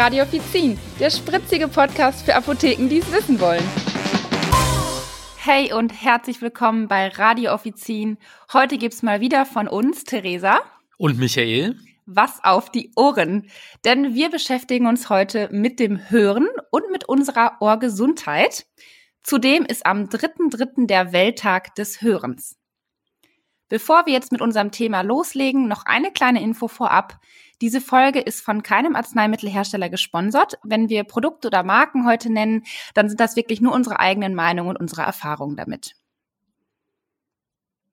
Radio Offizin, der spritzige Podcast für Apotheken, die es wissen wollen. Hey und herzlich willkommen bei Radio Offizin. Heute gibt's mal wieder von uns, Theresa. Und Michael. Was auf die Ohren. Denn wir beschäftigen uns heute mit dem Hören und mit unserer Ohrgesundheit. Zudem ist am 3.3. der Welttag des Hörens. Bevor wir jetzt mit unserem Thema loslegen, noch eine kleine Info vorab. Diese Folge ist von keinem Arzneimittelhersteller gesponsert. Wenn wir Produkte oder Marken heute nennen, dann sind das wirklich nur unsere eigenen Meinungen und unsere Erfahrungen damit.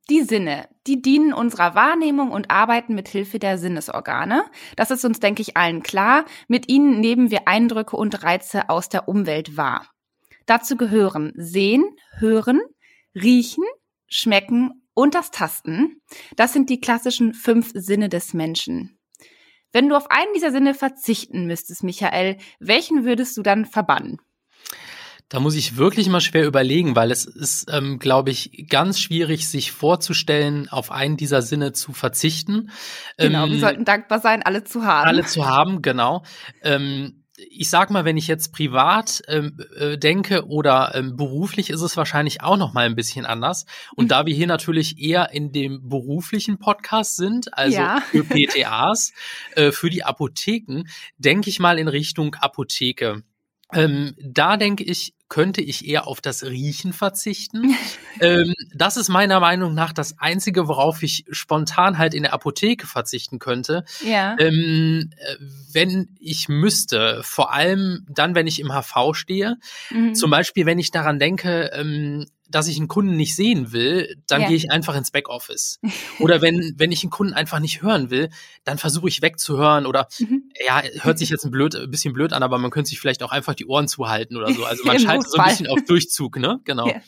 Die Sinne, die dienen unserer Wahrnehmung und arbeiten mit Hilfe der Sinnesorgane. Das ist uns, denke ich, allen klar. Mit ihnen nehmen wir Eindrücke und Reize aus der Umwelt wahr. Dazu gehören Sehen, Hören, Riechen, Schmecken und das Tasten. Das sind die klassischen fünf Sinne des Menschen. Wenn du auf einen dieser Sinne verzichten müsstest, Michael, welchen würdest du dann verbannen? Da muss ich wirklich mal schwer überlegen, weil es ist, ähm, glaube ich, ganz schwierig, sich vorzustellen, auf einen dieser Sinne zu verzichten. Genau, ähm, wir sollten dankbar sein, alle zu haben. Alle zu haben, genau. Ähm, ich sag mal, wenn ich jetzt privat ähm, äh, denke oder ähm, beruflich, ist es wahrscheinlich auch noch mal ein bisschen anders. Und mhm. da wir hier natürlich eher in dem beruflichen Podcast sind, also ja. für PTAs, äh, für die Apotheken, denke ich mal in Richtung Apotheke. Ähm, da denke ich, könnte ich eher auf das Riechen verzichten. ähm, das ist meiner Meinung nach das Einzige, worauf ich spontan halt in der Apotheke verzichten könnte. Ja. Ähm, äh, wenn ich müsste, vor allem dann, wenn ich im HV stehe. Mhm. Zum Beispiel, wenn ich daran denke, ähm, dass ich einen Kunden nicht sehen will, dann ja. gehe ich einfach ins Backoffice. Oder wenn, wenn ich einen Kunden einfach nicht hören will, dann versuche ich wegzuhören oder mhm. ja, hört sich jetzt ein, blöd, ein bisschen blöd an, aber man könnte sich vielleicht auch einfach die Ohren zuhalten oder so. Also man schaltet so ein bisschen auf Durchzug, ne? Genau. Ja.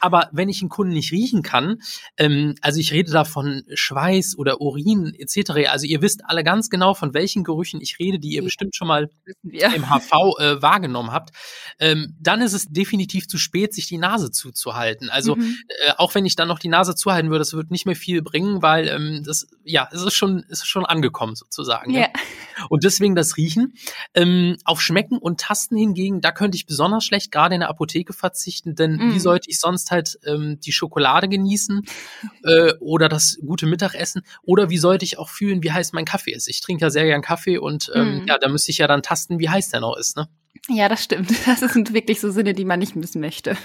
Aber wenn ich einen Kunden nicht riechen kann, ähm, also ich rede da von Schweiß oder Urin etc. Also ihr wisst alle ganz genau, von welchen Gerüchen ich rede, die ihr bestimmt schon mal im HV äh, wahrgenommen habt, ähm, dann ist es definitiv zu spät, sich die Nase zuzuhalten halten. Also mhm. äh, auch wenn ich dann noch die Nase zuhalten würde, das wird nicht mehr viel bringen, weil ähm, das ja es ist schon es ist schon angekommen sozusagen. Ja. ja. Und deswegen das Riechen. Ähm, auf Schmecken und Tasten hingegen, da könnte ich besonders schlecht gerade in der Apotheke verzichten, denn mhm. wie sollte ich sonst halt ähm, die Schokolade genießen äh, oder das gute Mittagessen oder wie sollte ich auch fühlen, wie heiß mein Kaffee ist? Ich trinke ja sehr gern Kaffee und ähm, mhm. ja, da müsste ich ja dann tasten, wie heiß der noch ist, ne? Ja, das stimmt. Das sind wirklich so Sinne, die man nicht missen möchte.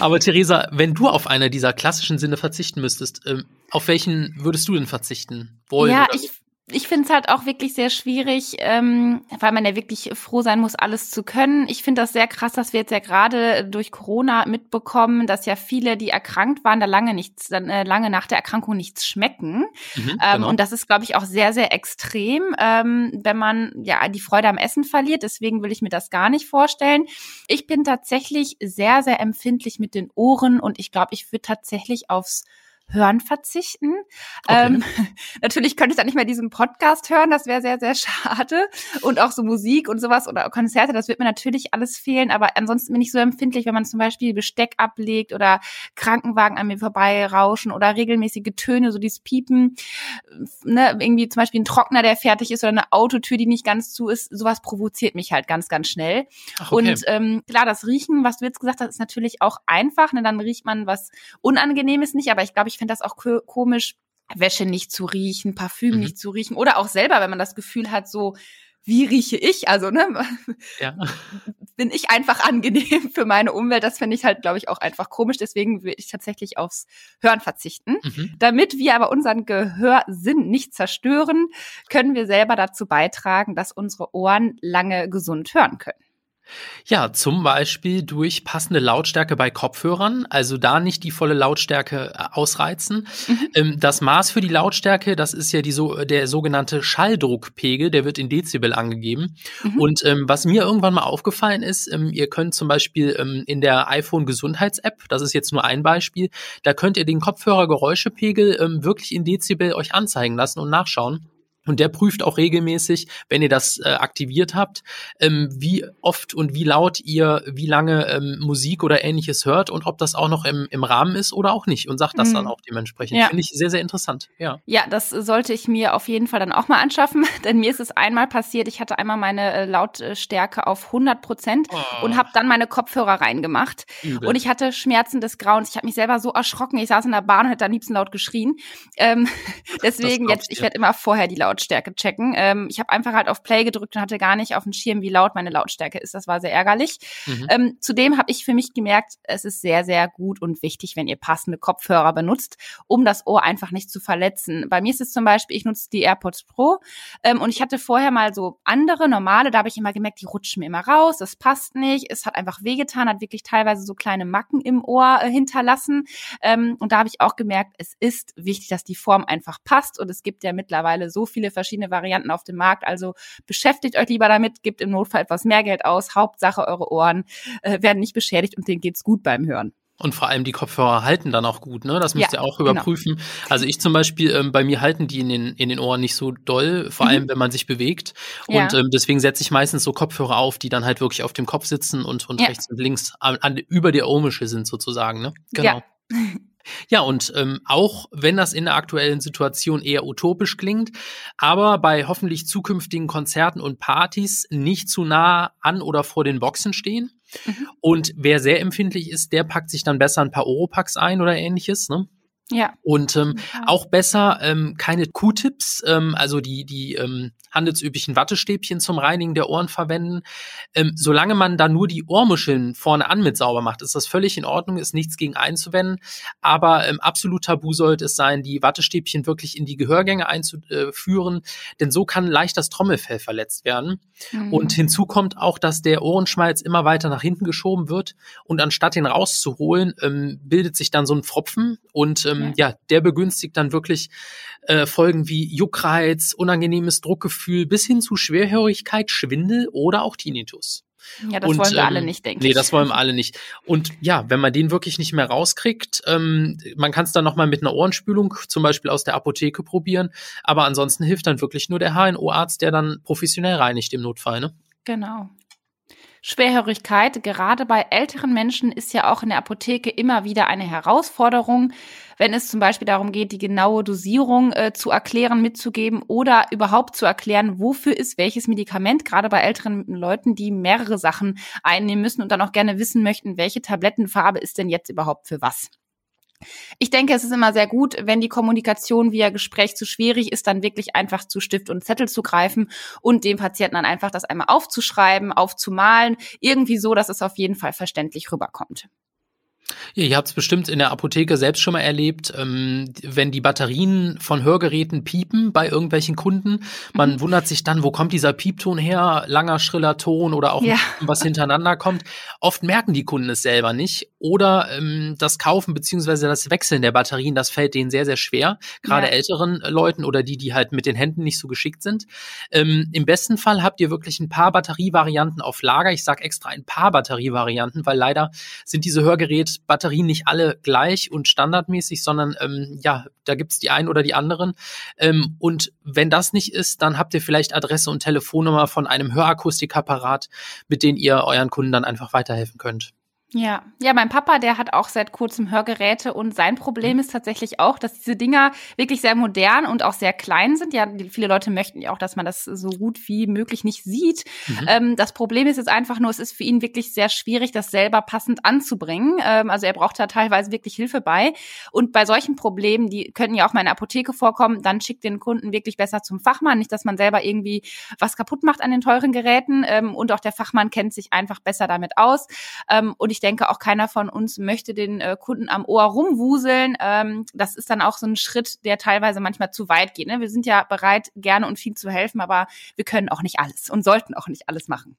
Aber Theresa, wenn du auf einer dieser klassischen Sinne verzichten müsstest, ähm, auf welchen würdest du denn verzichten wollen? Ja, ich ich finde es halt auch wirklich sehr schwierig, ähm, weil man ja wirklich froh sein muss, alles zu können. Ich finde das sehr krass, dass wir jetzt ja gerade durch Corona mitbekommen, dass ja viele, die erkrankt waren, da lange nichts, äh, lange nach der Erkrankung nichts schmecken. Mhm, ähm, genau. Und das ist, glaube ich, auch sehr, sehr extrem, ähm, wenn man ja die Freude am Essen verliert. Deswegen will ich mir das gar nicht vorstellen. Ich bin tatsächlich sehr, sehr empfindlich mit den Ohren und ich glaube, ich würde tatsächlich aufs Hören verzichten. Okay. Ähm, natürlich könnte ich dann nicht mehr diesen Podcast hören, das wäre sehr, sehr schade. Und auch so Musik und sowas oder Konzerte, das wird mir natürlich alles fehlen. Aber ansonsten bin ich so empfindlich, wenn man zum Beispiel Besteck ablegt oder Krankenwagen an mir vorbei rauschen oder regelmäßige Töne, so dieses Piepen, ne, irgendwie zum Beispiel ein Trockner, der fertig ist oder eine Autotür, die nicht ganz zu ist, sowas provoziert mich halt ganz, ganz schnell. Ach, okay. Und ähm, klar, das Riechen, was du jetzt gesagt hast, ist natürlich auch einfach. Ne? Dann riecht man was Unangenehmes nicht, aber ich glaube, ich finde das auch komisch, Wäsche nicht zu riechen, Parfüm mhm. nicht zu riechen oder auch selber, wenn man das Gefühl hat, so wie rieche ich? Also, ne, ja. bin ich einfach angenehm für meine Umwelt? Das finde ich halt, glaube ich, auch einfach komisch. Deswegen würde ich tatsächlich aufs Hören verzichten. Mhm. Damit wir aber unseren Gehörsinn nicht zerstören, können wir selber dazu beitragen, dass unsere Ohren lange gesund hören können. Ja, zum Beispiel durch passende Lautstärke bei Kopfhörern, also da nicht die volle Lautstärke äh, ausreizen. Mhm. Ähm, das Maß für die Lautstärke, das ist ja die so, der sogenannte Schalldruckpegel, der wird in Dezibel angegeben. Mhm. Und ähm, was mir irgendwann mal aufgefallen ist, ähm, ihr könnt zum Beispiel ähm, in der iPhone Gesundheits-App, das ist jetzt nur ein Beispiel, da könnt ihr den Kopfhörergeräuschepegel ähm, wirklich in Dezibel euch anzeigen lassen und nachschauen. Und der prüft auch regelmäßig, wenn ihr das äh, aktiviert habt, ähm, wie oft und wie laut ihr, wie lange ähm, Musik oder ähnliches hört und ob das auch noch im, im Rahmen ist oder auch nicht und sagt das mhm. dann auch dementsprechend. Ja. Finde ich sehr, sehr interessant. Ja. ja, das sollte ich mir auf jeden Fall dann auch mal anschaffen, denn mir ist es einmal passiert, ich hatte einmal meine äh, Lautstärke auf 100 Prozent oh. und habe dann meine Kopfhörer reingemacht Übel. und ich hatte Schmerzen des Grauens. Ich habe mich selber so erschrocken. Ich saß in der Bahn und hätte am liebsten laut geschrien. Ähm, deswegen jetzt, ich werde immer vorher die Laut Lautstärke checken. Ähm, ich habe einfach halt auf Play gedrückt und hatte gar nicht auf dem Schirm, wie laut meine Lautstärke ist. Das war sehr ärgerlich. Mhm. Ähm, zudem habe ich für mich gemerkt, es ist sehr, sehr gut und wichtig, wenn ihr passende Kopfhörer benutzt, um das Ohr einfach nicht zu verletzen. Bei mir ist es zum Beispiel, ich nutze die AirPods Pro ähm, und ich hatte vorher mal so andere, normale, da habe ich immer gemerkt, die rutschen mir immer raus, das passt nicht, es hat einfach wehgetan, hat wirklich teilweise so kleine Macken im Ohr äh, hinterlassen. Ähm, und da habe ich auch gemerkt, es ist wichtig, dass die Form einfach passt und es gibt ja mittlerweile so viele viele verschiedene Varianten auf dem Markt. Also beschäftigt euch lieber damit, gebt im Notfall etwas mehr Geld aus. Hauptsache, eure Ohren äh, werden nicht beschädigt und denen geht's gut beim Hören. Und vor allem die Kopfhörer halten dann auch gut, ne? Das müsst ja, ihr auch überprüfen. Genau. Also ich zum Beispiel, ähm, bei mir halten die in den, in den Ohren nicht so doll, vor mhm. allem wenn man sich bewegt. Ja. Und ähm, deswegen setze ich meistens so Kopfhörer auf, die dann halt wirklich auf dem Kopf sitzen und, und ja. rechts und links an, an, über der Ohrmuschel sind sozusagen, ne? Genau. Ja. Und ähm, auch wenn das in der aktuellen Situation eher utopisch klingt, aber bei hoffentlich zukünftigen Konzerten und Partys nicht zu nah an oder vor den Boxen stehen. Mhm. Und wer sehr empfindlich ist, der packt sich dann besser ein paar Oropax ein oder ähnliches. Ne? Ja. Und ähm, ja. auch besser ähm, keine Q-Tips, ähm, also die, die ähm, handelsüblichen Wattestäbchen zum Reinigen der Ohren verwenden. Ähm, solange man da nur die Ohrmuscheln vorne an mit sauber macht, ist das völlig in Ordnung, ist nichts gegen einzuwenden. Aber ähm, absolut tabu sollte es sein, die Wattestäbchen wirklich in die Gehörgänge einzuführen, denn so kann leicht das Trommelfell verletzt werden. Mhm. Und hinzu kommt auch, dass der Ohrenschmalz immer weiter nach hinten geschoben wird und anstatt den rauszuholen, ähm, bildet sich dann so ein Pfropfen und ähm, ja. ja, der begünstigt dann wirklich äh, Folgen wie Juckreiz, unangenehmes Druckgefühl bis hin zu Schwerhörigkeit, Schwindel oder auch Tinnitus. Ja, das und, wollen wir ähm, alle nicht, denke Nee, das wollen wir alle nicht. Und ja, wenn man den wirklich nicht mehr rauskriegt, ähm, man kann es dann nochmal mit einer Ohrenspülung zum Beispiel aus der Apotheke probieren. Aber ansonsten hilft dann wirklich nur der HNO-Arzt, der dann professionell reinigt im Notfall. Ne? Genau. Schwerhörigkeit, gerade bei älteren Menschen, ist ja auch in der Apotheke immer wieder eine Herausforderung, wenn es zum Beispiel darum geht, die genaue Dosierung äh, zu erklären, mitzugeben oder überhaupt zu erklären, wofür ist welches Medikament, gerade bei älteren Leuten, die mehrere Sachen einnehmen müssen und dann auch gerne wissen möchten, welche Tablettenfarbe ist denn jetzt überhaupt für was. Ich denke, es ist immer sehr gut, wenn die Kommunikation via Gespräch zu schwierig ist, dann wirklich einfach zu Stift und Zettel zu greifen und dem Patienten dann einfach das einmal aufzuschreiben, aufzumalen, irgendwie so, dass es auf jeden Fall verständlich rüberkommt. Ja, ihr habt es bestimmt in der Apotheke selbst schon mal erlebt, ähm, wenn die Batterien von Hörgeräten piepen bei irgendwelchen Kunden. Man mhm. wundert sich dann, wo kommt dieser Piepton her? Langer, schriller Ton oder auch ja. was hintereinander kommt. Oft merken die Kunden es selber nicht. Oder ähm, das Kaufen beziehungsweise das Wechseln der Batterien, das fällt denen sehr, sehr schwer. Gerade ja. älteren Leuten oder die, die halt mit den Händen nicht so geschickt sind. Ähm, Im besten Fall habt ihr wirklich ein paar Batterievarianten auf Lager. Ich sage extra ein paar Batterievarianten, weil leider sind diese Hörgeräte Batterien nicht alle gleich und standardmäßig, sondern ähm, ja, da gibt's die einen oder die anderen. Ähm, und wenn das nicht ist, dann habt ihr vielleicht Adresse und Telefonnummer von einem Hörakustikapparat, mit denen ihr euren Kunden dann einfach weiterhelfen könnt. Ja, ja, mein Papa, der hat auch seit kurzem Hörgeräte und sein Problem ist tatsächlich auch, dass diese Dinger wirklich sehr modern und auch sehr klein sind. Ja, viele Leute möchten ja auch, dass man das so gut wie möglich nicht sieht. Mhm. Ähm, das Problem ist jetzt einfach nur, es ist für ihn wirklich sehr schwierig, das selber passend anzubringen. Ähm, also er braucht da teilweise wirklich Hilfe bei. Und bei solchen Problemen, die können ja auch mal in der Apotheke vorkommen, dann schickt den Kunden wirklich besser zum Fachmann. Nicht, dass man selber irgendwie was kaputt macht an den teuren Geräten. Ähm, und auch der Fachmann kennt sich einfach besser damit aus. Ähm, und ich denke, auch keiner von uns möchte den äh, Kunden am Ohr rumwuseln. Ähm, das ist dann auch so ein Schritt, der teilweise manchmal zu weit geht. Ne? Wir sind ja bereit, gerne und viel zu helfen, aber wir können auch nicht alles und sollten auch nicht alles machen.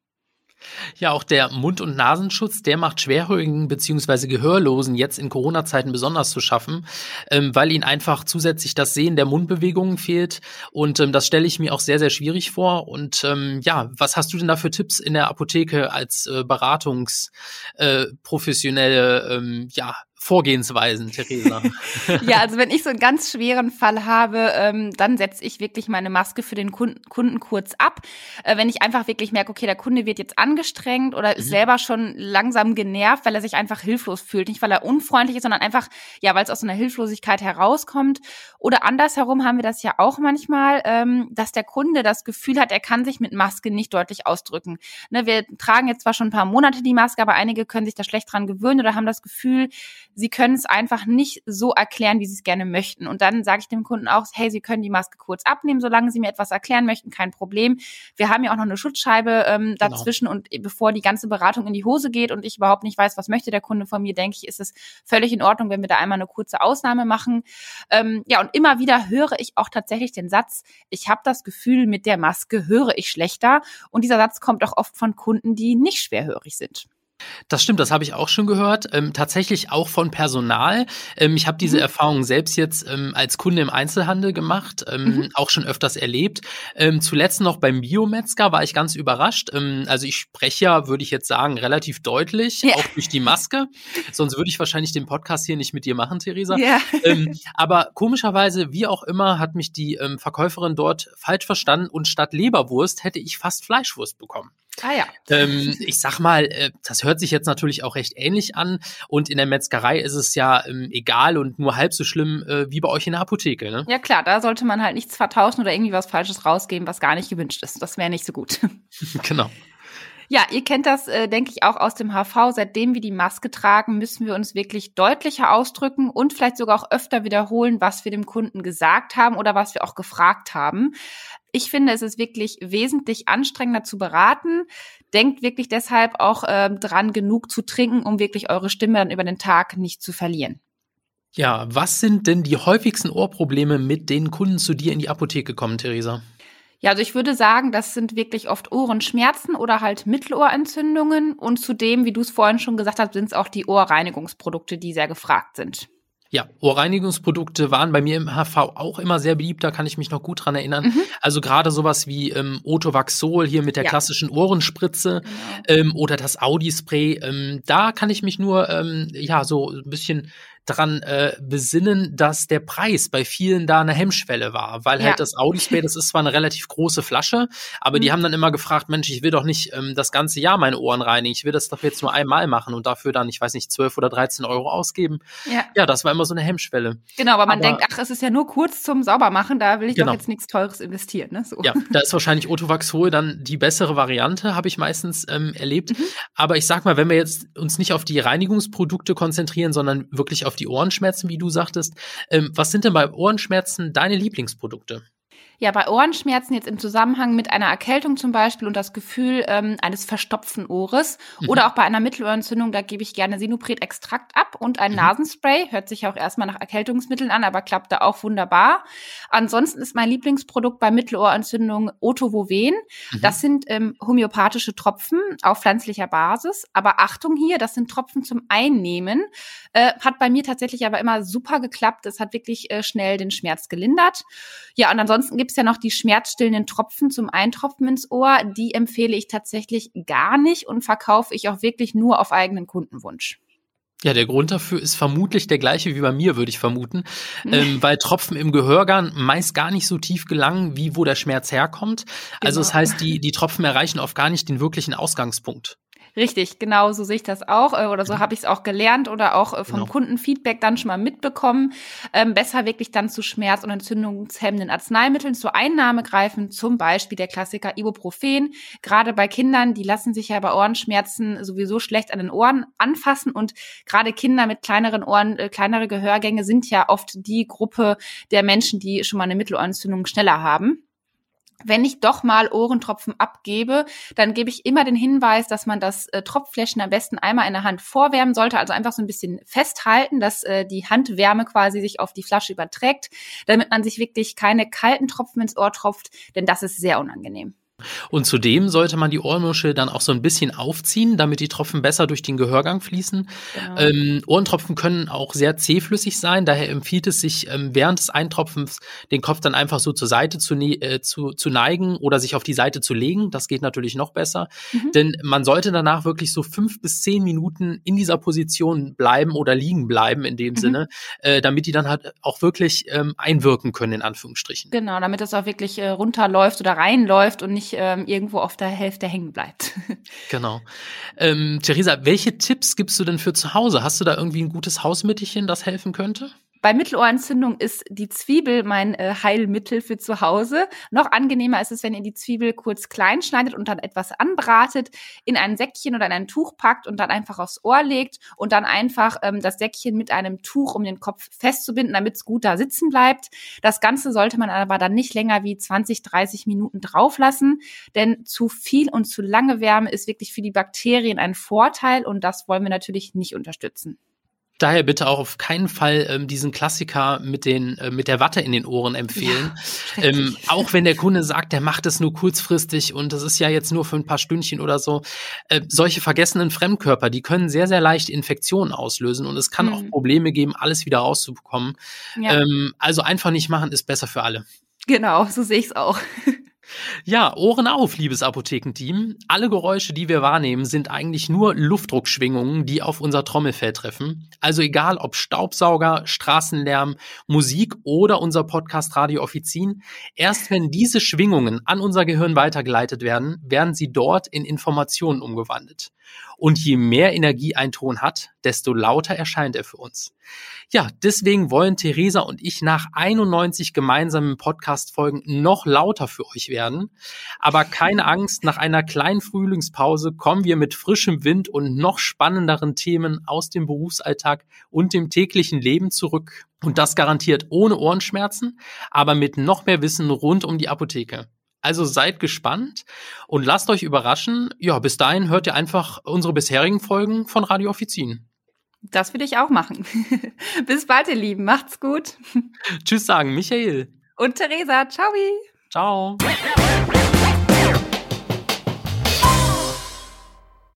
Ja, auch der Mund- und Nasenschutz, der macht Schwerhörigen bzw. Gehörlosen jetzt in Corona-Zeiten besonders zu schaffen, ähm, weil ihnen einfach zusätzlich das Sehen der Mundbewegungen fehlt. Und ähm, das stelle ich mir auch sehr, sehr schwierig vor. Und ähm, ja, was hast du denn da für Tipps in der Apotheke als äh, beratungsprofessionelle äh, ähm, ja, Vorgehensweisen, Theresa? ja, also wenn ich so einen ganz schweren Fall habe, ähm, dann setze ich wirklich meine Maske für den Kunden, Kunden kurz ab. Äh, wenn ich einfach wirklich merke, okay, der Kunde wird jetzt angestrengt oder ist mhm. selber schon langsam genervt, weil er sich einfach hilflos fühlt. Nicht, weil er unfreundlich ist, sondern einfach, ja, weil es aus so einer Hilflosigkeit herauskommt. Oder andersherum haben wir das ja auch manchmal, ähm, dass der Kunde das Gefühl hat, er kann sich mit Maske nicht deutlich ausdrücken. Ne, wir tragen jetzt zwar schon ein paar Monate die Maske, aber einige können sich da schlecht dran gewöhnen oder haben das Gefühl, sie können es einfach nicht so erklären, wie sie es gerne möchten. Und dann sage ich dem Kunden auch, hey, Sie können die Maske kurz abnehmen, solange Sie mir etwas erklären möchten, kein Problem. Wir haben ja auch noch eine Schutzscheibe ähm, genau. dazwischen genau. und bevor die ganze Beratung in die Hose geht und ich überhaupt nicht weiß, was möchte der Kunde von mir, denke ich, ist es völlig in Ordnung, wenn wir da einmal eine kurze Ausnahme machen. Ähm, ja, und immer wieder höre ich auch tatsächlich den Satz, ich habe das Gefühl, mit der Maske höre ich schlechter. Und dieser Satz kommt auch oft von Kunden, die nicht schwerhörig sind. Das stimmt, das habe ich auch schon gehört. Ähm, tatsächlich auch von Personal. Ähm, ich habe diese mhm. Erfahrung selbst jetzt ähm, als Kunde im Einzelhandel gemacht, ähm, mhm. auch schon öfters erlebt. Ähm, zuletzt noch beim Biometzger war ich ganz überrascht. Ähm, also ich spreche ja, würde ich jetzt sagen, relativ deutlich, ja. auch durch die Maske. Sonst würde ich wahrscheinlich den Podcast hier nicht mit dir machen, Theresa. Ja. aber komischerweise, wie auch immer, hat mich die Verkäuferin dort falsch verstanden und statt Leberwurst hätte ich fast Fleischwurst bekommen. Ah ja. Ähm, ich sag mal, äh, das hört sich jetzt natürlich auch recht ähnlich an. Und in der Metzgerei ist es ja ähm, egal und nur halb so schlimm äh, wie bei euch in der Apotheke. Ne? Ja klar, da sollte man halt nichts vertauschen oder irgendwie was Falsches rausgeben, was gar nicht gewünscht ist. Das wäre nicht so gut. genau. Ja, ihr kennt das, äh, denke ich, auch aus dem HV. Seitdem wir die Maske tragen, müssen wir uns wirklich deutlicher ausdrücken und vielleicht sogar auch öfter wiederholen, was wir dem Kunden gesagt haben oder was wir auch gefragt haben. Ich finde, es ist wirklich wesentlich anstrengender zu beraten. Denkt wirklich deshalb auch äh, dran, genug zu trinken, um wirklich eure Stimme dann über den Tag nicht zu verlieren. Ja, was sind denn die häufigsten Ohrprobleme, mit denen Kunden zu dir in die Apotheke kommen, Theresa? Ja, also ich würde sagen, das sind wirklich oft Ohrenschmerzen oder halt Mittelohrentzündungen. Und zudem, wie du es vorhin schon gesagt hast, sind es auch die Ohrreinigungsprodukte, die sehr gefragt sind. Ja, Ohrreinigungsprodukte waren bei mir im HV auch immer sehr beliebt, da kann ich mich noch gut dran erinnern. Mhm. Also gerade sowas wie ähm, Otovaxol hier mit der ja. klassischen Ohrenspritze genau. ähm, oder das Audi-Spray, ähm, da kann ich mich nur ähm, ja so ein bisschen dran äh, besinnen, dass der Preis bei vielen da eine Hemmschwelle war, weil ja. halt das Audi-Spray, das ist zwar eine relativ große Flasche, aber mhm. die haben dann immer gefragt, Mensch, ich will doch nicht ähm, das ganze Jahr meine Ohren reinigen, ich will das doch jetzt nur einmal machen und dafür dann, ich weiß nicht, 12 oder 13 Euro ausgeben. Ja, ja das war immer so eine Hemmschwelle. Genau, aber man aber, denkt, ach, es ist ja nur kurz zum Saubermachen, da will ich genau. doch jetzt nichts Teures investieren. Ne? So. Ja, da ist wahrscheinlich Otovaxol dann die bessere Variante, habe ich meistens ähm, erlebt. Mhm. Aber ich sag mal, wenn wir jetzt uns nicht auf die Reinigungsprodukte konzentrieren, sondern wirklich auf auf die Ohrenschmerzen, wie du sagtest. Ähm, was sind denn bei Ohrenschmerzen deine Lieblingsprodukte? Ja, bei Ohrenschmerzen jetzt im Zusammenhang mit einer Erkältung zum Beispiel und das Gefühl ähm, eines verstopften Ohres mhm. oder auch bei einer Mittelohrentzündung, da gebe ich gerne Sinupret-Extrakt ab und ein mhm. Nasenspray. Hört sich auch erstmal nach Erkältungsmitteln an, aber klappt da auch wunderbar. Ansonsten ist mein Lieblingsprodukt bei Mittelohrentzündung Otovoven. Mhm. Das sind ähm, homöopathische Tropfen auf pflanzlicher Basis. Aber Achtung hier, das sind Tropfen zum Einnehmen. Äh, hat bei mir tatsächlich aber immer super geklappt. Es hat wirklich äh, schnell den Schmerz gelindert. Ja, und ansonsten gibt es ja noch die schmerzstillenden Tropfen zum Eintropfen ins Ohr. Die empfehle ich tatsächlich gar nicht und verkaufe ich auch wirklich nur auf eigenen Kundenwunsch. Ja, der Grund dafür ist vermutlich der gleiche wie bei mir, würde ich vermuten, ähm, weil Tropfen im Gehörgang meist gar nicht so tief gelangen, wie wo der Schmerz herkommt. Also genau. das heißt, die, die Tropfen erreichen oft gar nicht den wirklichen Ausgangspunkt. Richtig, genau, so sehe ich das auch äh, oder so mhm. habe ich es auch gelernt oder auch äh, vom genau. Kundenfeedback dann schon mal mitbekommen. Ähm, besser wirklich dann zu Schmerz- und entzündungshemmenden Arzneimitteln zur Einnahme greifen, zum Beispiel der Klassiker Ibuprofen. Gerade bei Kindern, die lassen sich ja bei Ohrenschmerzen sowieso schlecht an den Ohren anfassen und gerade Kinder mit kleineren Ohren, äh, kleinere Gehörgänge sind ja oft die Gruppe der Menschen, die schon mal eine Mittelohrentzündung schneller haben wenn ich doch mal Ohrentropfen abgebe, dann gebe ich immer den Hinweis, dass man das äh, Tropffläschchen am besten einmal in der Hand vorwärmen sollte, also einfach so ein bisschen festhalten, dass äh, die Handwärme quasi sich auf die Flasche überträgt, damit man sich wirklich keine kalten Tropfen ins Ohr tropft, denn das ist sehr unangenehm. Und zudem sollte man die Ohrmuschel dann auch so ein bisschen aufziehen, damit die Tropfen besser durch den Gehörgang fließen. Genau. Ähm, Ohrentropfen können auch sehr zähflüssig sein, daher empfiehlt es sich ähm, während des Eintropfens den Kopf dann einfach so zur Seite zu, ne äh, zu, zu neigen oder sich auf die Seite zu legen. Das geht natürlich noch besser, mhm. denn man sollte danach wirklich so fünf bis zehn Minuten in dieser Position bleiben oder liegen bleiben in dem mhm. Sinne, äh, damit die dann halt auch wirklich ähm, einwirken können in Anführungsstrichen. Genau, damit das auch wirklich äh, runterläuft oder reinläuft und nicht ähm, irgendwo auf der Hälfte hängen bleibt. genau. Ähm, Theresa, welche Tipps gibst du denn für zu Hause? Hast du da irgendwie ein gutes Hausmittelchen, das helfen könnte? Bei Mittelohrentzündung ist die Zwiebel mein äh, Heilmittel für zu Hause. Noch angenehmer ist es, wenn ihr die Zwiebel kurz klein schneidet und dann etwas anbratet, in ein Säckchen oder in ein Tuch packt und dann einfach aufs Ohr legt und dann einfach ähm, das Säckchen mit einem Tuch um den Kopf festzubinden, damit es gut da sitzen bleibt. Das Ganze sollte man aber dann nicht länger wie 20, 30 Minuten drauf lassen, denn zu viel und zu lange Wärme ist wirklich für die Bakterien ein Vorteil und das wollen wir natürlich nicht unterstützen. Daher bitte auch auf keinen Fall ähm, diesen Klassiker mit den äh, mit der Watte in den Ohren empfehlen. Ja, ähm, auch wenn der Kunde sagt, der macht es nur kurzfristig und das ist ja jetzt nur für ein paar Stündchen oder so. Äh, solche vergessenen Fremdkörper, die können sehr sehr leicht Infektionen auslösen und es kann mhm. auch Probleme geben, alles wieder rauszubekommen. Ja. Ähm, also einfach nicht machen ist besser für alle. Genau, so sehe ich es auch. Ja, Ohren auf, liebes Apothekenteam. Alle Geräusche, die wir wahrnehmen, sind eigentlich nur Luftdruckschwingungen, die auf unser Trommelfell treffen. Also egal ob Staubsauger, Straßenlärm, Musik oder unser Podcast Radio Offizin, erst wenn diese Schwingungen an unser Gehirn weitergeleitet werden, werden sie dort in Informationen umgewandelt. Und je mehr Energie ein Ton hat, desto lauter erscheint er für uns. Ja, deswegen wollen Theresa und ich nach 91 gemeinsamen Podcast-Folgen noch lauter für euch werden. Aber keine Angst, nach einer kleinen Frühlingspause kommen wir mit frischem Wind und noch spannenderen Themen aus dem Berufsalltag und dem täglichen Leben zurück. Und das garantiert ohne Ohrenschmerzen, aber mit noch mehr Wissen rund um die Apotheke. Also seid gespannt und lasst euch überraschen. Ja, bis dahin hört ihr einfach unsere bisherigen Folgen von Radio Offizin. Das will ich auch machen. bis bald, ihr Lieben. Macht's gut. Tschüss sagen, Michael. Und Theresa. Ciao. Ciao.